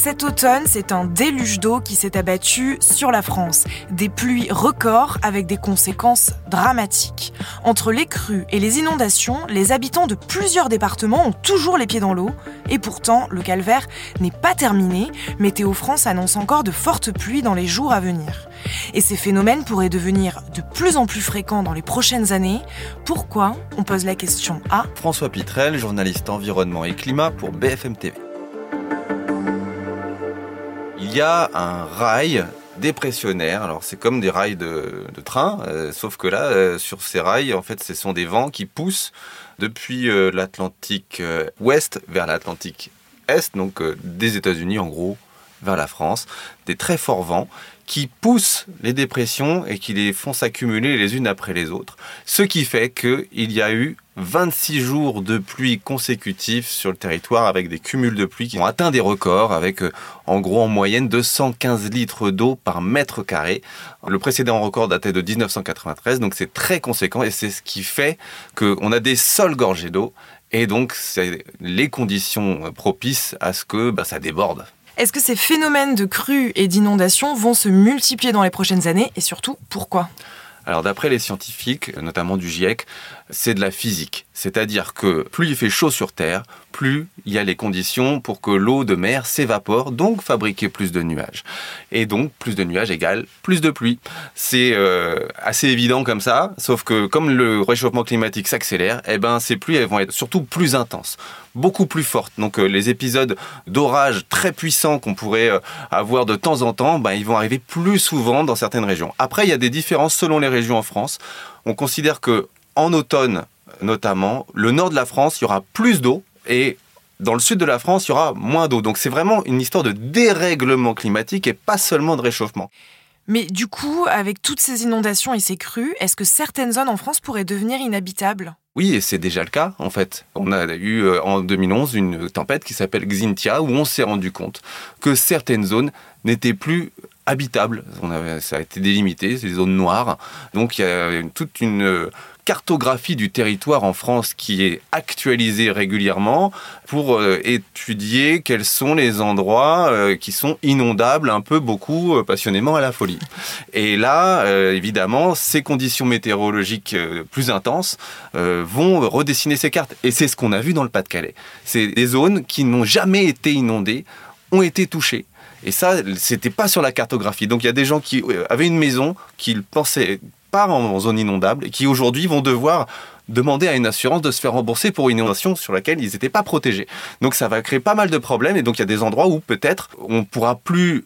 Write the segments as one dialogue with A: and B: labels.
A: Cet automne, c'est un déluge d'eau qui s'est abattu sur la France. Des pluies records avec des conséquences dramatiques. Entre les crues et les inondations, les habitants de plusieurs départements ont toujours les pieds dans l'eau. Et pourtant, le calvaire n'est pas terminé. Météo France annonce encore de fortes pluies dans les jours à venir. Et ces phénomènes pourraient devenir de plus en plus fréquents dans les prochaines années. Pourquoi? On pose la question à
B: François Pitrel, journaliste environnement et climat pour BFM TV il y a un rail dépressionnaire. Alors c'est comme des rails de, train, euh, sauf que là, euh, sur ces rails, en fait, ce sont des vents qui poussent depuis euh, l'Atlantique ouest vers l'Atlantique est, donc des États-Unis en gros vers la France, des très forts vents qui poussent les dépressions et qui les font s'accumuler les unes après les autres. Ce qui fait qu'il y a eu 26 jours de pluie consécutifs sur le territoire avec des cumuls de pluie qui ont atteint des records avec euh, en gros en moyenne 215 litres d'eau par mètre carré. Le précédent record datait de 1993 donc c'est très conséquent et c'est ce qui fait qu'on a des sols gorgés d'eau et donc c'est les conditions propices à ce que bah, ça déborde.
A: Est-ce que ces phénomènes de crues et d'inondations vont se multiplier dans les prochaines années et surtout pourquoi?
B: Alors d'après les scientifiques, notamment du GIEC, c'est de la physique. C'est-à-dire que plus il fait chaud sur Terre, plus il y a les conditions pour que l'eau de mer s'évapore, donc fabriquer plus de nuages. Et donc plus de nuages égale plus de pluie. C'est euh, assez évident comme ça, sauf que comme le réchauffement climatique s'accélère, eh ben ces pluies vont être surtout plus intenses, beaucoup plus fortes. Donc euh, les épisodes d'orage très puissants qu'on pourrait euh, avoir de temps en temps, ben, ils vont arriver plus souvent dans certaines régions. Après, il y a des différences selon les régions en France. On considère que en automne notamment, le nord de la France, il y aura plus d'eau et dans le sud de la France, il y aura moins d'eau. Donc c'est vraiment une histoire de dérèglement climatique et pas seulement de réchauffement.
A: Mais du coup, avec toutes ces inondations et ces crues, est-ce que certaines zones en France pourraient devenir inhabitables?
B: Oui, et c'est déjà le cas en fait. On a eu euh, en 2011 une tempête qui s'appelle Xintia où on s'est rendu compte que certaines zones n'étaient plus avait, ça a été délimité, c'est des zones noires. Donc il y a toute une cartographie du territoire en France qui est actualisée régulièrement pour euh, étudier quels sont les endroits euh, qui sont inondables un peu beaucoup euh, passionnément à la folie. Et là, évidemment, ces conditions météorologiques plus intenses vont redessiner ces cartes. Et c'est ce qu'on a vu dans le Pas-de-Calais. C'est des zones qui n'ont jamais été inondées ont été touchées. Et ça, c'était pas sur la cartographie. Donc il y a des gens qui avaient une maison qu'ils pensaient pas en zone inondable et qui aujourd'hui vont devoir demander à une assurance de se faire rembourser pour une inondation sur laquelle ils n'étaient pas protégés. Donc ça va créer pas mal de problèmes et donc il y a des endroits où peut-être on pourra plus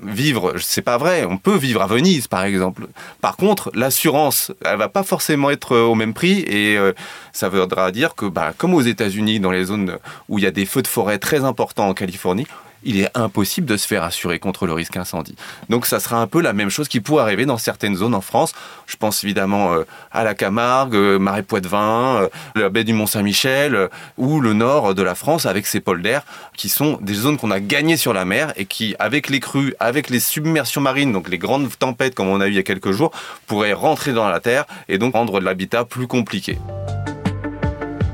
B: vivre, c'est pas vrai, on peut vivre à Venise par exemple. Par contre, l'assurance, elle va pas forcément être au même prix et euh, ça voudra dire que bah, comme aux États-Unis dans les zones où il y a des feux de forêt très importants en Californie, il est impossible de se faire assurer contre le risque incendie. Donc ça sera un peu la même chose qui pourrait arriver dans certaines zones en France. Je pense évidemment euh, à la Camargue, euh, Marais Poitevin, euh, la baie du Mont-Saint-Michel ou le nord de la France avec ses d'air qui sont des zones qu'on a gagnées sur la mer et qui, avec les crues, avec les submersions marines, donc les grandes tempêtes comme on a eu il y a quelques jours, pourraient rentrer dans la terre et donc rendre l'habitat plus compliqué.